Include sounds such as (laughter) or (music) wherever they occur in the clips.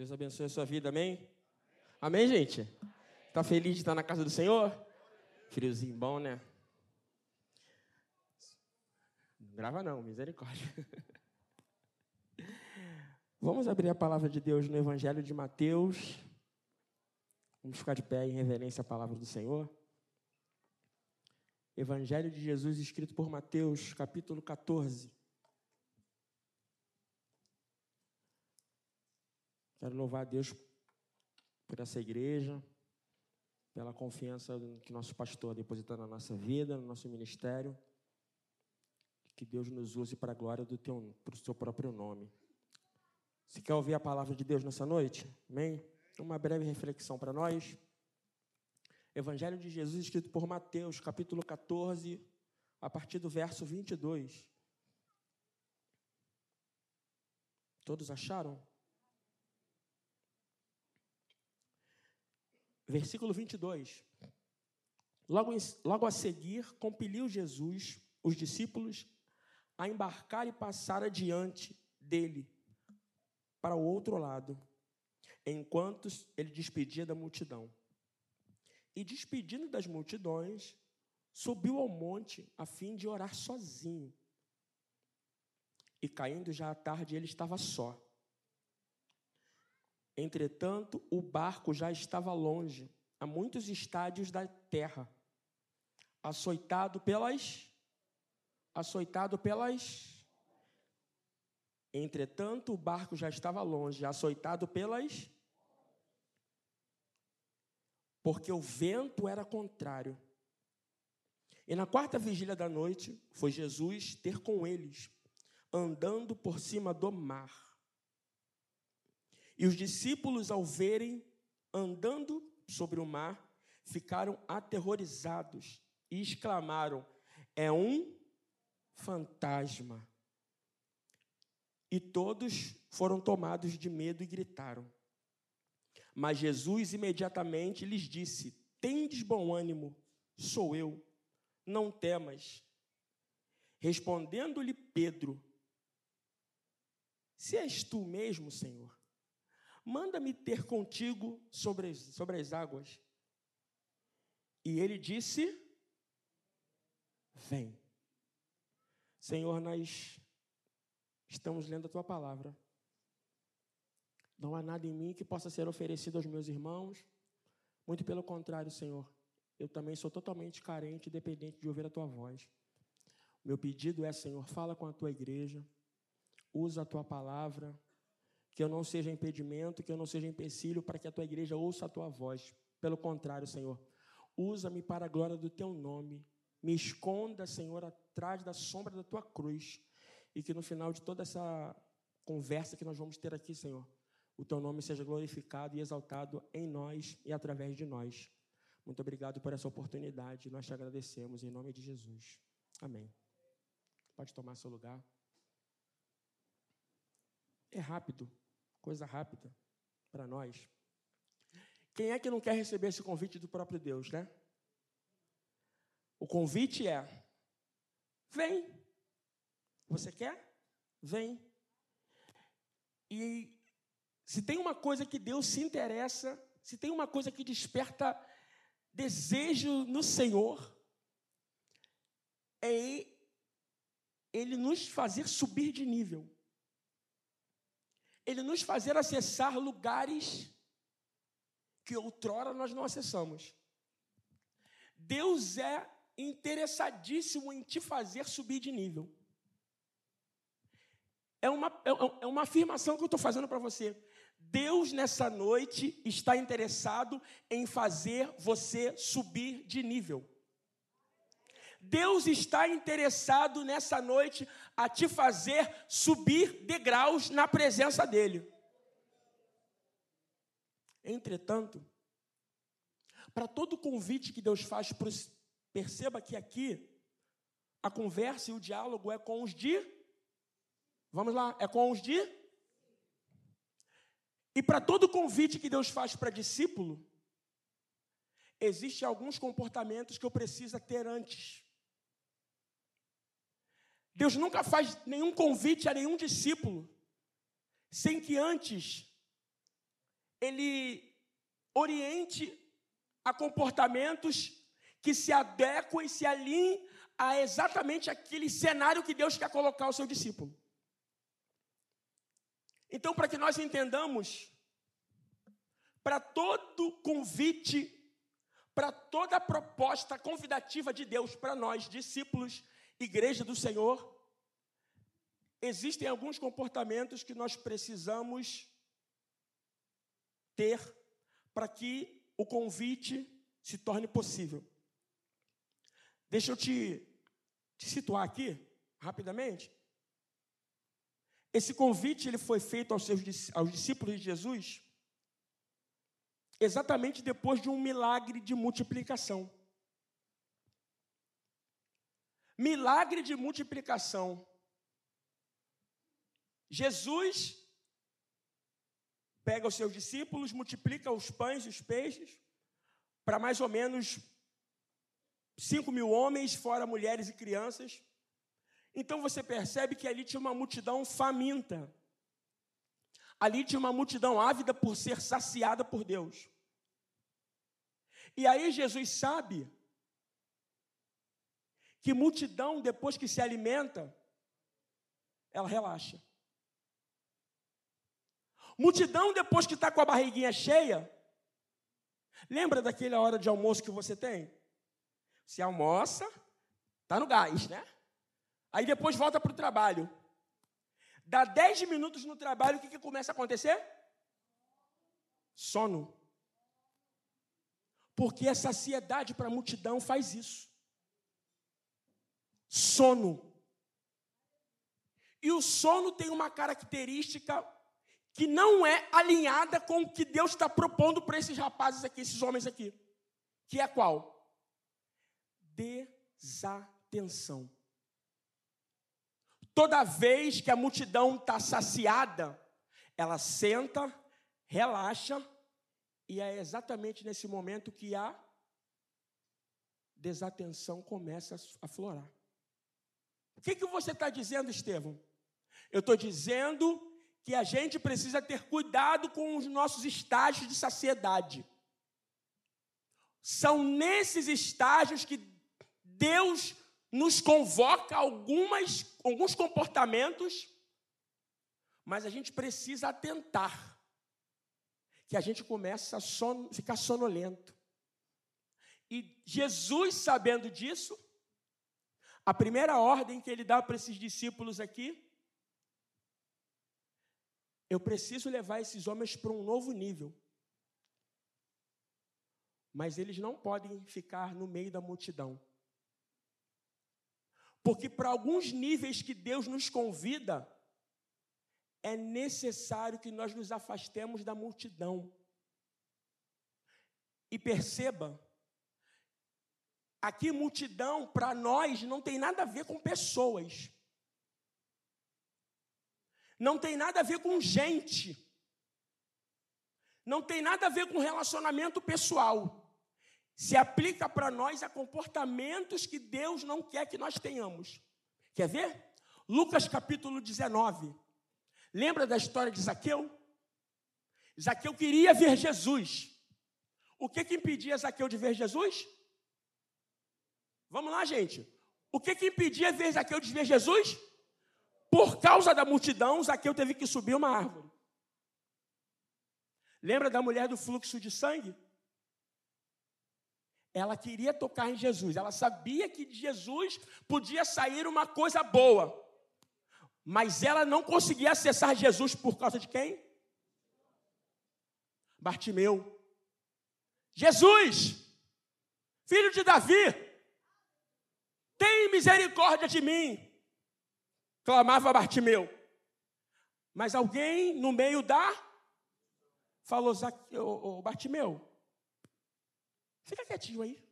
Deus abençoe a sua vida, amém? Amém, gente? Está feliz de estar na casa do Senhor? Friozinho bom, né? Não grava não, misericórdia. (laughs) Vamos abrir a palavra de Deus no Evangelho de Mateus. Vamos ficar de pé em reverência à palavra do Senhor. Evangelho de Jesus escrito por Mateus, capítulo 14. Quero louvar a Deus por essa igreja, pela confiança que nosso pastor deposita na nossa vida, no nosso ministério. Que Deus nos use para a glória do teu, para o seu próprio nome. Você quer ouvir a palavra de Deus nessa noite? Amém? Uma breve reflexão para nós. Evangelho de Jesus, escrito por Mateus, capítulo 14, a partir do verso 22. Todos acharam? Versículo 22. Logo, logo a seguir, compeliu Jesus os discípulos a embarcar e passar adiante dele para o outro lado, enquanto ele despedia da multidão. E despedindo das multidões, subiu ao monte a fim de orar sozinho. E caindo já à tarde, ele estava só. Entretanto, o barco já estava longe, a muitos estádios da terra, açoitado pelas açoitado pelas Entretanto, o barco já estava longe, açoitado pelas porque o vento era contrário. E na quarta vigília da noite, foi Jesus ter com eles, andando por cima do mar. E os discípulos, ao verem andando sobre o mar, ficaram aterrorizados e exclamaram: É um fantasma. E todos foram tomados de medo e gritaram. Mas Jesus imediatamente lhes disse: Tendes bom ânimo, sou eu, não temas. Respondendo-lhe Pedro: Se és tu mesmo, Senhor, Manda-me ter contigo sobre as, sobre as águas. E ele disse: Vem. Senhor, nós estamos lendo a tua palavra. Não há nada em mim que possa ser oferecido aos meus irmãos. Muito pelo contrário, Senhor. Eu também sou totalmente carente e dependente de ouvir a tua voz. Meu pedido é, Senhor, fala com a tua igreja, usa a tua palavra que eu não seja impedimento, que eu não seja empecilho para que a tua igreja ouça a tua voz. Pelo contrário, Senhor, usa-me para a glória do teu nome. Me esconda, Senhor, atrás da sombra da tua cruz. E que no final de toda essa conversa que nós vamos ter aqui, Senhor, o teu nome seja glorificado e exaltado em nós e através de nós. Muito obrigado por essa oportunidade. Nós te agradecemos em nome de Jesus. Amém. Pode tomar seu lugar. É rápido coisa rápida para nós. Quem é que não quer receber esse convite do próprio Deus, né? O convite é: vem. Você quer? Vem. E se tem uma coisa que Deus se interessa, se tem uma coisa que desperta desejo no Senhor, é Ele nos fazer subir de nível ele nos fazer acessar lugares que outrora nós não acessamos. Deus é interessadíssimo em te fazer subir de nível. É uma, é, é uma afirmação que eu estou fazendo para você. Deus, nessa noite, está interessado em fazer você subir de nível. Deus está interessado nessa noite a te fazer subir degraus na presença dEle. Entretanto, para todo convite que Deus faz, perceba que aqui a conversa e o diálogo é com os de. Vamos lá, é com os de. E para todo convite que Deus faz para discípulo, existem alguns comportamentos que eu preciso ter antes. Deus nunca faz nenhum convite a nenhum discípulo sem que antes ele oriente a comportamentos que se adequem e se alinhem a exatamente aquele cenário que Deus quer colocar ao seu discípulo. Então, para que nós entendamos, para todo convite, para toda proposta convidativa de Deus para nós, discípulos, igreja do Senhor, existem alguns comportamentos que nós precisamos ter para que o convite se torne possível. Deixa eu te, te situar aqui, rapidamente. Esse convite ele foi feito aos, seus, aos discípulos de Jesus exatamente depois de um milagre de multiplicação. Milagre de multiplicação. Jesus pega os seus discípulos, multiplica os pães e os peixes para mais ou menos 5 mil homens, fora mulheres e crianças. Então você percebe que ali tinha uma multidão faminta. Ali tinha uma multidão ávida por ser saciada por Deus. E aí Jesus sabe que multidão, depois que se alimenta, ela relaxa. Multidão, depois que está com a barriguinha cheia, lembra daquela hora de almoço que você tem? Você almoça, está no gás, né? Aí depois volta para o trabalho. Dá 10 minutos no trabalho, o que, que começa a acontecer? Sono. Porque a saciedade para a multidão faz isso. Sono. E o sono tem uma característica que não é alinhada com o que Deus está propondo para esses rapazes aqui, esses homens aqui. Que é qual? Desatenção. Toda vez que a multidão está saciada, ela senta, relaxa, e é exatamente nesse momento que a desatenção começa a florar. O que, que você está dizendo, Estevão? Eu estou dizendo que a gente precisa ter cuidado com os nossos estágios de saciedade. São nesses estágios que Deus nos convoca algumas, alguns comportamentos, mas a gente precisa atentar que a gente começa a son, ficar sonolento. E Jesus, sabendo disso, a primeira ordem que ele dá para esses discípulos aqui, eu preciso levar esses homens para um novo nível. Mas eles não podem ficar no meio da multidão. Porque para alguns níveis que Deus nos convida, é necessário que nós nos afastemos da multidão. E perceba, aqui multidão para nós não tem nada a ver com pessoas. Não tem nada a ver com gente. Não tem nada a ver com relacionamento pessoal se aplica para nós a comportamentos que Deus não quer que nós tenhamos. Quer ver? Lucas capítulo 19. Lembra da história de Zaqueu? Zaqueu queria ver Jesus. O que, que impedia Zaqueu de ver Jesus? Vamos lá, gente. O que, que impedia ver Zaqueu de ver Jesus? Por causa da multidão, Zaqueu teve que subir uma árvore. Lembra da mulher do fluxo de sangue? Ela queria tocar em Jesus, ela sabia que de Jesus podia sair uma coisa boa, mas ela não conseguia acessar Jesus por causa de quem? Bartimeu. Jesus, filho de Davi, misericórdia de mim, clamava Bartimeu. Mas alguém no meio da falou, Bartimeu, Fica quietinho aí.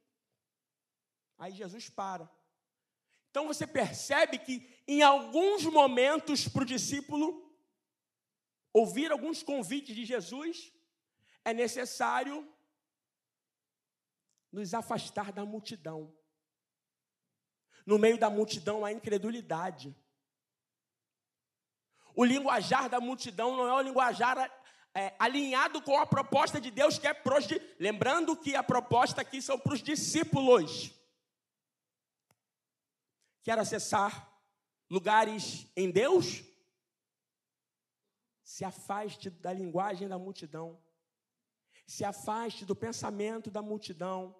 Aí Jesus para. Então você percebe que em alguns momentos para o discípulo ouvir alguns convites de Jesus, é necessário nos afastar da multidão. No meio da multidão há incredulidade. O linguajar da multidão não é o linguajar é, alinhado com a proposta de Deus que é pros. Lembrando que a proposta aqui são para os discípulos. Quer acessar lugares em Deus? Se afaste da linguagem da multidão. Se afaste do pensamento da multidão.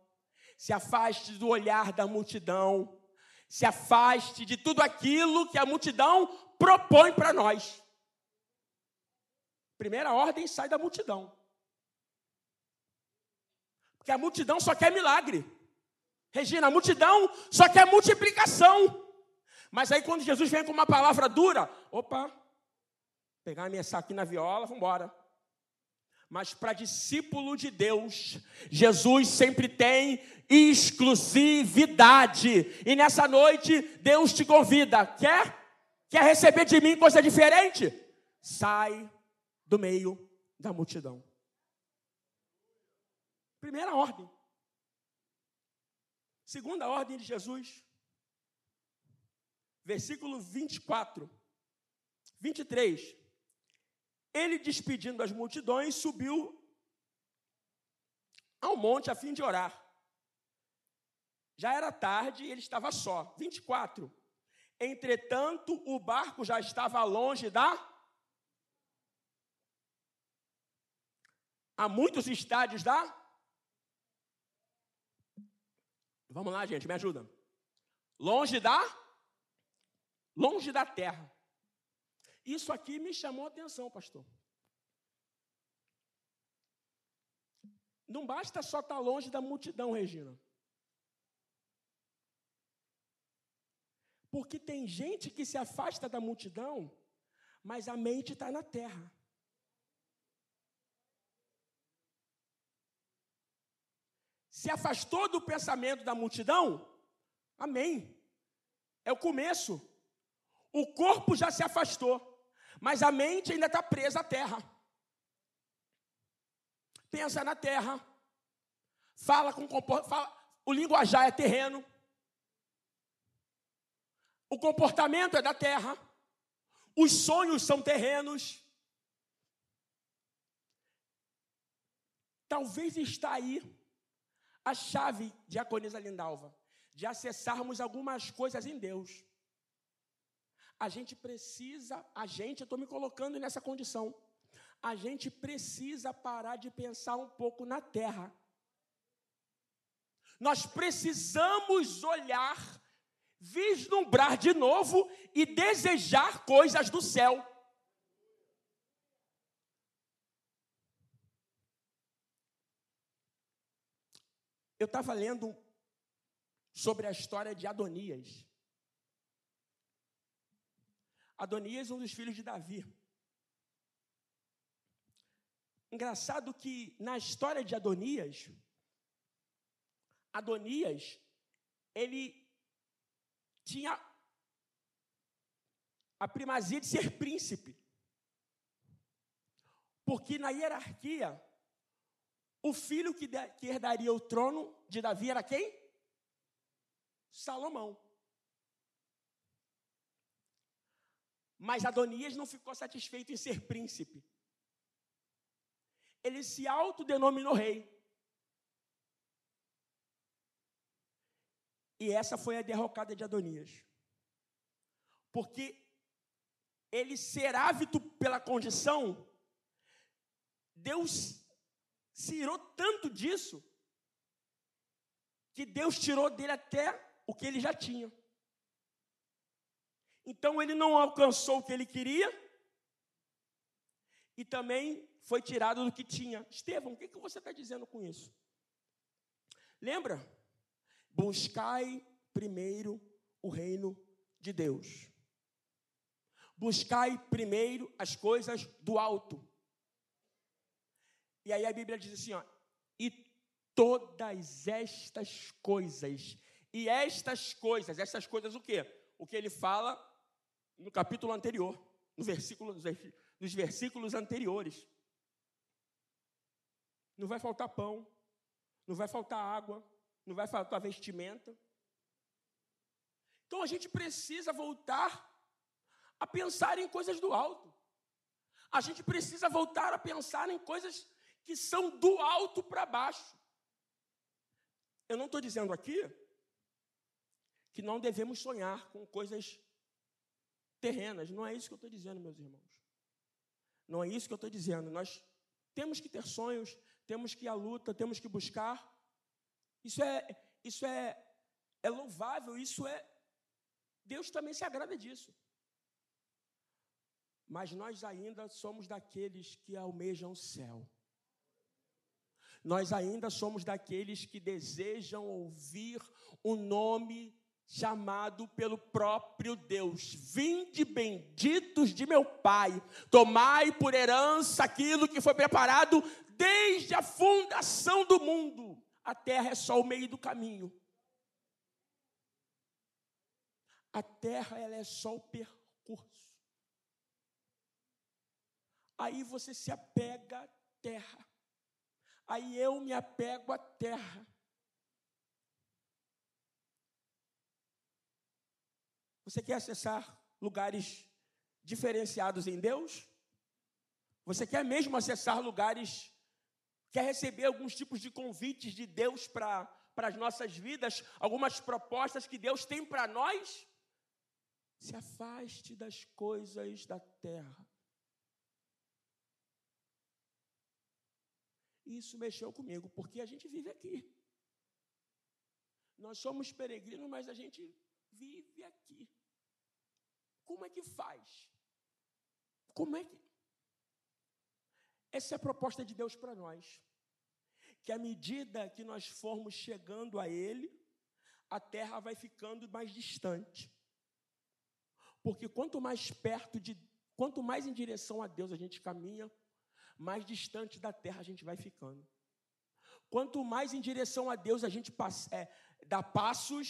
Se afaste do olhar da multidão. Se afaste de tudo aquilo que a multidão propõe para nós. Primeira ordem sai da multidão. Porque a multidão só quer milagre. Regina, a multidão só quer multiplicação. Mas aí quando Jesus vem com uma palavra dura, opa, pegar a minha saco na viola, vamos embora. Mas para discípulo de Deus, Jesus sempre tem exclusividade. E nessa noite, Deus te convida. Quer? Quer receber de mim coisa diferente? Sai do meio da multidão. Primeira ordem. Segunda ordem de Jesus. Versículo 24. 23. Ele, despedindo as multidões, subiu ao monte a fim de orar. Já era tarde e ele estava só. 24. Entretanto, o barco já estava longe da Há muitos estádios da. Vamos lá, gente, me ajuda. Longe da. Longe da terra. Isso aqui me chamou a atenção, pastor. Não basta só estar longe da multidão, Regina. Porque tem gente que se afasta da multidão, mas a mente está na terra. se afastou do pensamento da multidão, amém. É o começo. O corpo já se afastou, mas a mente ainda está presa à terra. Pensa na terra, fala com fala, o linguajar é terreno, o comportamento é da terra, os sonhos são terrenos. Talvez está aí a chave, diaconisa Lindalva, de acessarmos algumas coisas em Deus. A gente precisa, a gente, eu estou me colocando nessa condição, a gente precisa parar de pensar um pouco na terra. Nós precisamos olhar, vislumbrar de novo e desejar coisas do céu. Eu estava lendo sobre a história de Adonias. Adonias, um dos filhos de Davi. Engraçado que na história de Adonias, Adonias, ele tinha a primazia de ser príncipe. Porque na hierarquia, o filho que, herdaria o trono de Davi era quem? Salomão. Mas Adonias não ficou satisfeito em ser príncipe. Ele se autodenominou rei. E essa foi a derrocada de Adonias. Porque ele ser ávido pela condição, Deus se irou tanto disso que Deus tirou dele até o que ele já tinha. Então ele não alcançou o que ele queria e também foi tirado do que tinha. Estevão, o que, você está dizendo com isso? Lembra? Buscai primeiro o reino de Deus. Buscai primeiro as coisas do alto. E aí a Bíblia diz assim, ó, e todas estas coisas, e estas coisas, estas coisas o quê? O que ele fala no capítulo anterior, no versículo, nos versículos anteriores. Não vai faltar pão, não vai faltar água, não vai faltar vestimenta. Então a gente precisa voltar a pensar em coisas do alto. A gente precisa voltar a pensar em coisas que são do alto para baixo. Eu não estou dizendo aqui que não devemos sonhar com coisas terrenas. Não é isso que eu estou dizendo, meus irmãos. Não é isso que eu estou dizendo. Nós temos que ter sonhos, temos que ir à luta, temos que buscar. Isso é, isso é, é louvável, isso é. Deus também se agrada disso. Mas nós ainda somos daqueles que almejam o céu. Nós ainda somos daqueles que desejam ouvir o nome chamado pelo próprio Deus. Vinde benditos de meu Pai, tomai por herança aquilo que foi preparado desde a fundação do mundo. A terra é só o meio do caminho. A terra ela é só o percurso. Aí você se apega à terra. Aí eu me apego à terra. Você quer acessar lugares diferenciados em Deus? Você quer mesmo acessar lugares, quer receber alguns tipos de convites de Deus para as nossas vidas, algumas propostas que Deus tem para nós? Se afaste das coisas da terra. Isso mexeu comigo, porque a gente vive aqui. Nós somos peregrinos, mas a gente vive aqui. Como é que faz? Como é que. Essa é a proposta de Deus para nós. Que à medida que nós formos chegando a Ele, a terra vai ficando mais distante. Porque quanto mais perto de. Quanto mais em direção a Deus a gente caminha, mais distante da terra a gente vai ficando. Quanto mais em direção a Deus a gente passa, é, dá passos,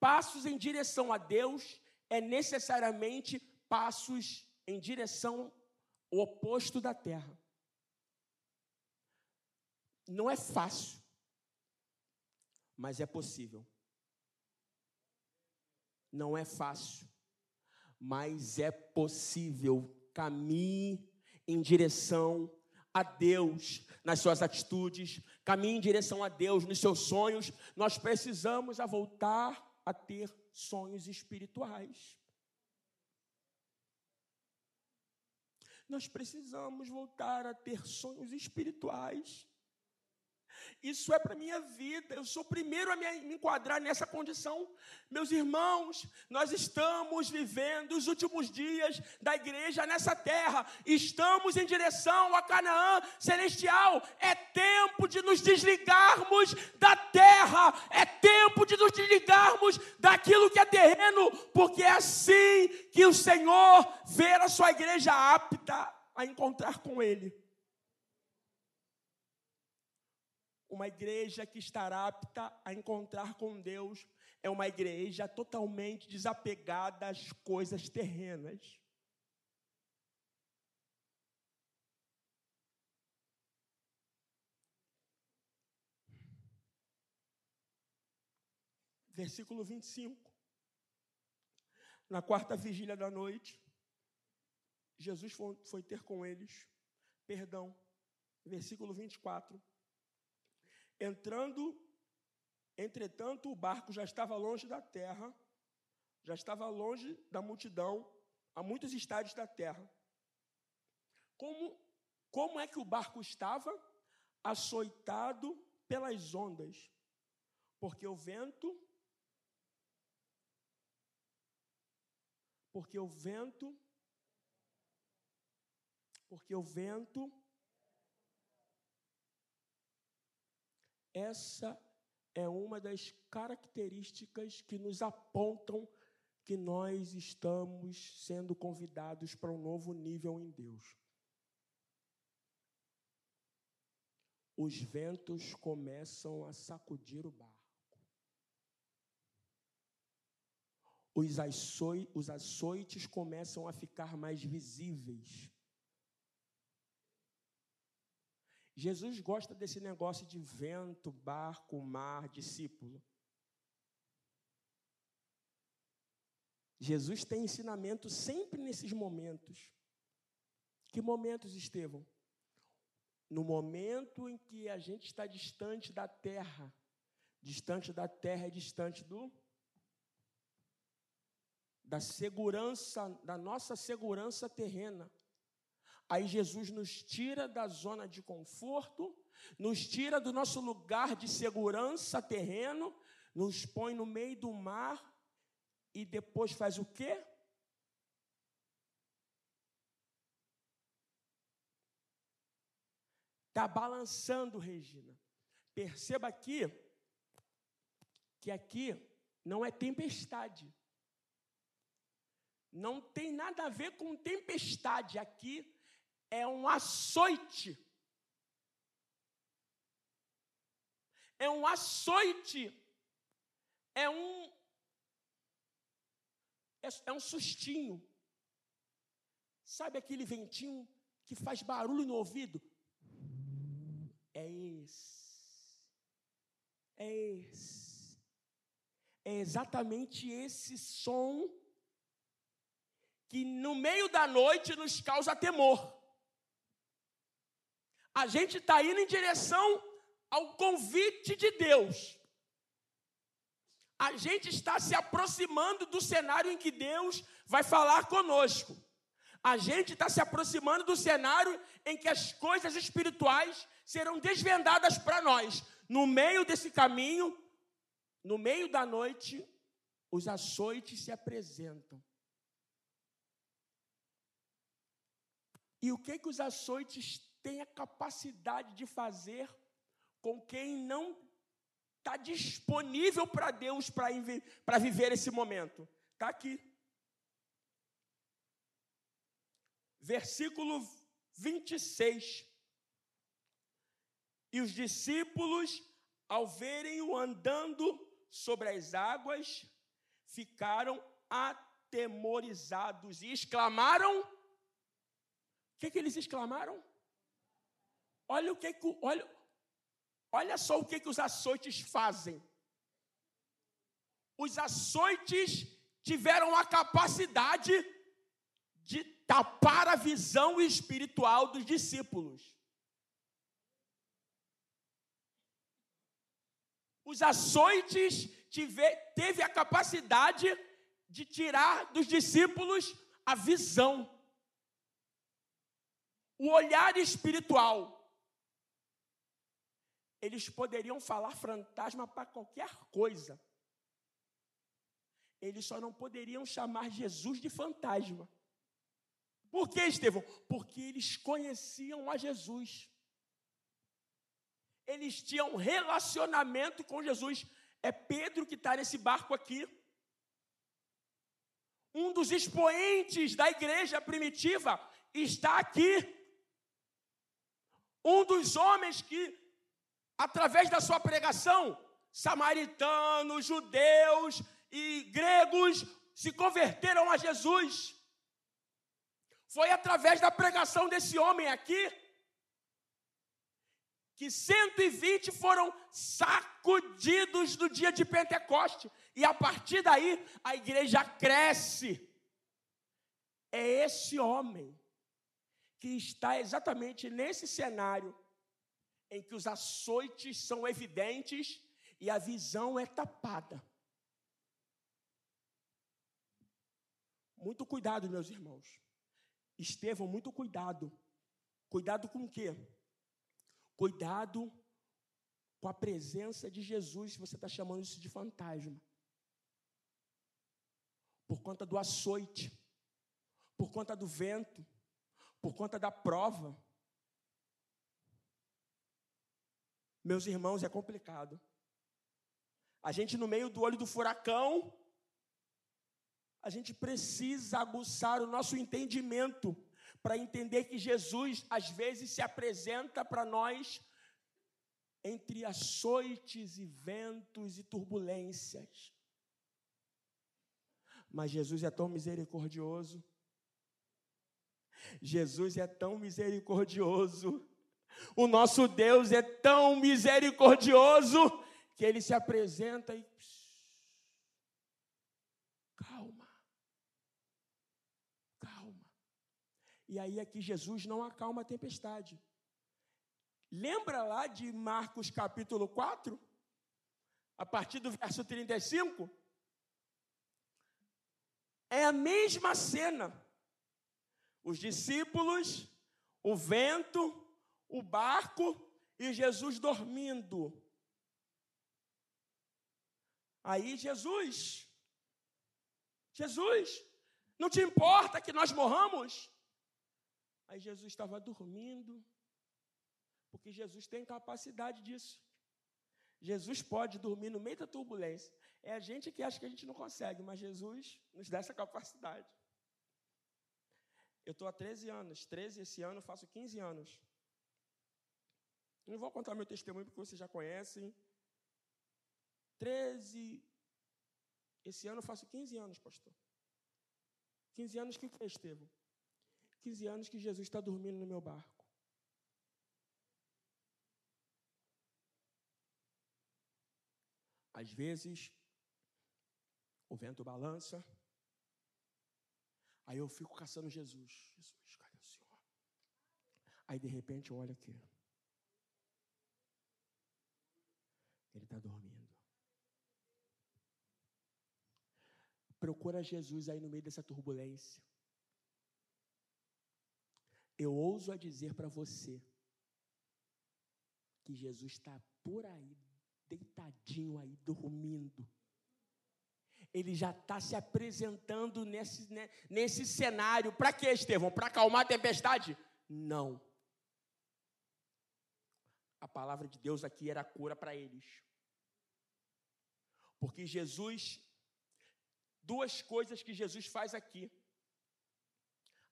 passos em direção a Deus, é necessariamente passos em direção ao oposto da terra. Não é fácil, mas é possível. Não é fácil, mas é possível. Caminhe em direção a Deus nas suas atitudes, caminhe em direção a Deus nos seus sonhos. Nós precisamos a voltar a ter sonhos espirituais. Nós precisamos voltar a ter sonhos espirituais. Isso é para a minha vida. Eu sou o primeiro a me enquadrar nessa condição. Meus irmãos, nós estamos vivendo os últimos dias da igreja nessa terra. Estamos em direção a Canaã celestial. É tempo de nos desligarmos da terra. É tempo de nos desligarmos daquilo que é terreno, porque é assim que o Senhor vê a sua igreja apta a encontrar com Ele. Uma igreja que estará apta a encontrar com Deus é uma igreja totalmente desapegada às coisas terrenas. Versículo 25. Na quarta vigília da noite, Jesus foi ter com eles perdão. Versículo 24. Entrando, entretanto, o barco já estava longe da terra, já estava longe da multidão, a muitos estádios da terra. Como, como é que o barco estava? Açoitado pelas ondas, porque o vento. Porque o vento. Porque o vento Essa é uma das características que nos apontam que nós estamos sendo convidados para um novo nível em Deus. Os ventos começam a sacudir o barco. Os, os açoites começam a ficar mais visíveis. Jesus gosta desse negócio de vento, barco, mar, discípulo. Jesus tem ensinamento sempre nesses momentos Que momentos, Estevão? No momento em que a gente está distante da terra, distante da terra é distante do da segurança, da nossa segurança terrena. Aí Jesus nos tira da zona de conforto, nos tira do nosso lugar de segurança terreno, nos põe no meio do mar e depois faz o quê? Está balançando, Regina. Perceba aqui que aqui não é tempestade. Não tem nada a ver com tempestade. Aqui é um açoite. É um açoite. É um. É, é um sustinho. Sabe aquele ventinho que faz barulho no ouvido? É esse. É esse. É exatamente esse som que no meio da noite nos causa temor. A gente está indo em direção ao convite de Deus. A gente está se aproximando do cenário em que Deus vai falar conosco. A gente está se aproximando do cenário em que as coisas espirituais serão desvendadas para nós. No meio desse caminho, no meio da noite, os açoites se apresentam. E o que que os açoites têm a capacidade de fazer com quem não está disponível para Deus para viver esse momento? Está aqui. Versículo 26. E os discípulos, ao verem-o andando sobre as águas, ficaram atemorizados e exclamaram: o que, que eles exclamaram? Olha o que, olha, olha só o que, que os açoites fazem. Os açoites tiveram a capacidade de tapar a visão espiritual dos discípulos. Os açoites tive, teve a capacidade de tirar dos discípulos a visão o olhar espiritual. Eles poderiam falar fantasma para qualquer coisa. Eles só não poderiam chamar Jesus de fantasma. Por que, Estevão? Porque eles conheciam a Jesus. Eles tinham relacionamento com Jesus. É Pedro que está nesse barco aqui. Um dos expoentes da igreja primitiva está aqui um dos homens que, através da sua pregação, samaritanos, judeus e gregos se converteram a Jesus. Foi através da pregação desse homem aqui que 120 foram sacudidos no dia de Pentecoste. E a partir daí a igreja cresce. É esse homem que está exatamente nesse cenário em que os açoites são evidentes e a visão é tapada. Muito cuidado, meus irmãos. Estevão, muito cuidado. Cuidado com o quê? Cuidado com a presença de Jesus, se você está chamando isso de fantasma. Por conta do açoite, por conta do vento, por conta da prova. Meus irmãos, é complicado. A gente, no meio do olho do furacão, a gente precisa aguçar o nosso entendimento para entender que Jesus, às vezes, se apresenta para nós entre açoites e ventos e turbulências. Mas Jesus é tão misericordioso Jesus é tão misericordioso, o nosso Deus é tão misericordioso, que ele se apresenta e. Calma, calma. E aí aqui Jesus não acalma a tempestade. Lembra lá de Marcos capítulo 4? A partir do verso 35? É a mesma cena. Os discípulos, o vento, o barco e Jesus dormindo. Aí Jesus, Jesus, não te importa que nós morramos? Aí Jesus estava dormindo, porque Jesus tem capacidade disso. Jesus pode dormir no meio da turbulência. É a gente que acha que a gente não consegue, mas Jesus nos dá essa capacidade. Eu estou há 13 anos, 13 esse ano, faço 15 anos. Não vou contar meu testemunho porque vocês já conhecem. 13. Esse ano eu faço 15 anos, pastor. 15 anos que fez, Estevão? 15 anos que Jesus está dormindo no meu barco. Às vezes, o vento balança. Aí eu fico caçando Jesus. Jesus, cadê o Senhor? Aí de repente eu olho aqui. Ele está dormindo. Procura Jesus aí no meio dessa turbulência. Eu ouso a dizer para você que Jesus está por aí, deitadinho aí, dormindo. Ele já está se apresentando nesse, né, nesse cenário. Para quê, Estevão? Para acalmar a tempestade? Não. A palavra de Deus aqui era cura para eles. Porque Jesus, duas coisas que Jesus faz aqui.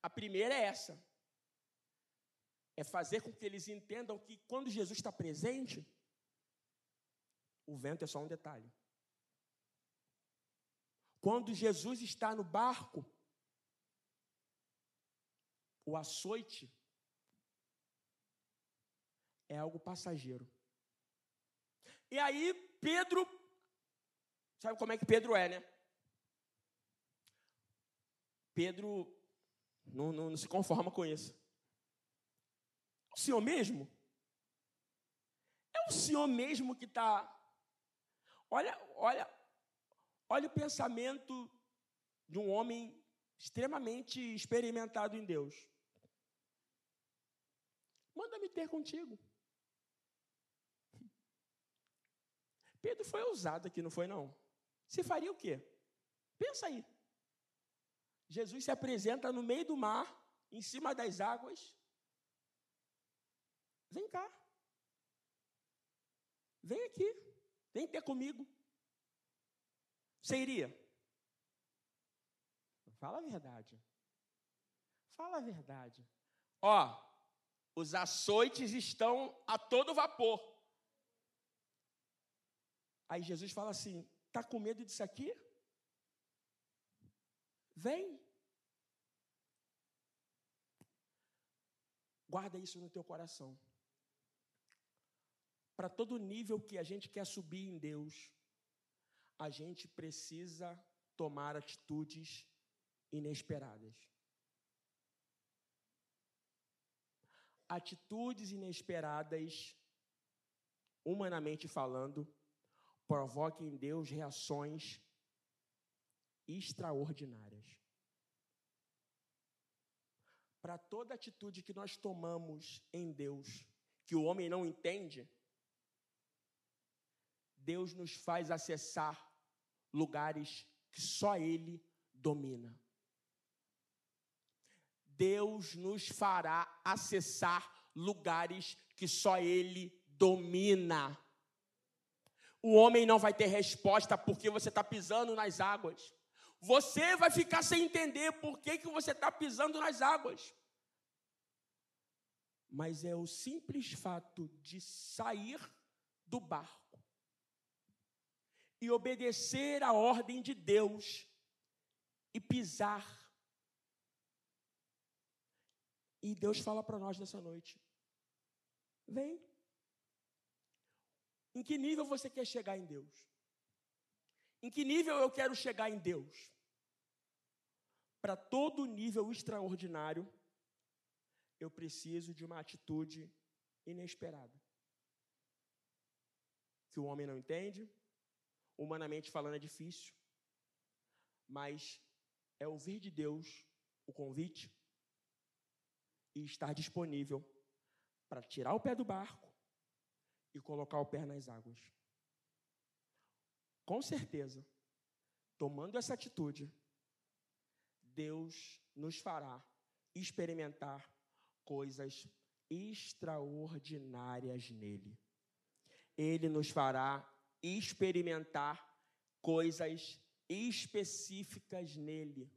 A primeira é essa: é fazer com que eles entendam que quando Jesus está presente, o vento é só um detalhe. Quando Jesus está no barco, o açoite é algo passageiro. E aí Pedro Sabe como é que Pedro é, né? Pedro não, não, não se conforma com isso. O Senhor mesmo? É o Senhor mesmo que está. Olha, olha, olha o pensamento de um homem extremamente experimentado em Deus. Manda-me ter contigo. Pedro foi ousado aqui, não foi não? Você faria o quê? Pensa aí. Jesus se apresenta no meio do mar, em cima das águas. Vem cá. Vem aqui. Vem ter comigo. Você iria? Fala a verdade. Fala a verdade. Ó, os açoites estão a todo vapor. Aí Jesus fala assim: Está com medo disso aqui? Vem. Guarda isso no teu coração. Para todo nível que a gente quer subir em Deus, a gente precisa tomar atitudes inesperadas. Atitudes inesperadas, humanamente falando, provoque em Deus reações extraordinárias. Para toda atitude que nós tomamos em Deus, que o homem não entende, Deus nos faz acessar lugares que só Ele domina. Deus nos fará acessar lugares que só Ele domina o homem não vai ter resposta porque você está pisando nas águas. Você vai ficar sem entender por que, que você está pisando nas águas. Mas é o simples fato de sair do barco e obedecer a ordem de Deus e pisar. E Deus fala para nós nessa noite: vem. Em que nível você quer chegar em Deus? Em que nível eu quero chegar em Deus? Para todo nível extraordinário, eu preciso de uma atitude inesperada. Que o homem não entende, humanamente falando é difícil, mas é ouvir de Deus o convite e estar disponível para tirar o pé do barco e colocar o pé nas águas. Com certeza, tomando essa atitude, Deus nos fará experimentar coisas extraordinárias nele. Ele nos fará experimentar coisas específicas nele.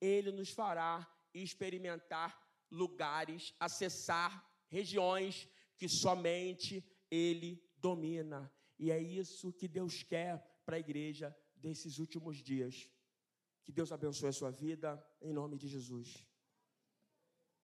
Ele nos fará experimentar lugares, acessar regiões que somente ele domina. E é isso que Deus quer para a igreja desses últimos dias. Que Deus abençoe a sua vida, em nome de Jesus.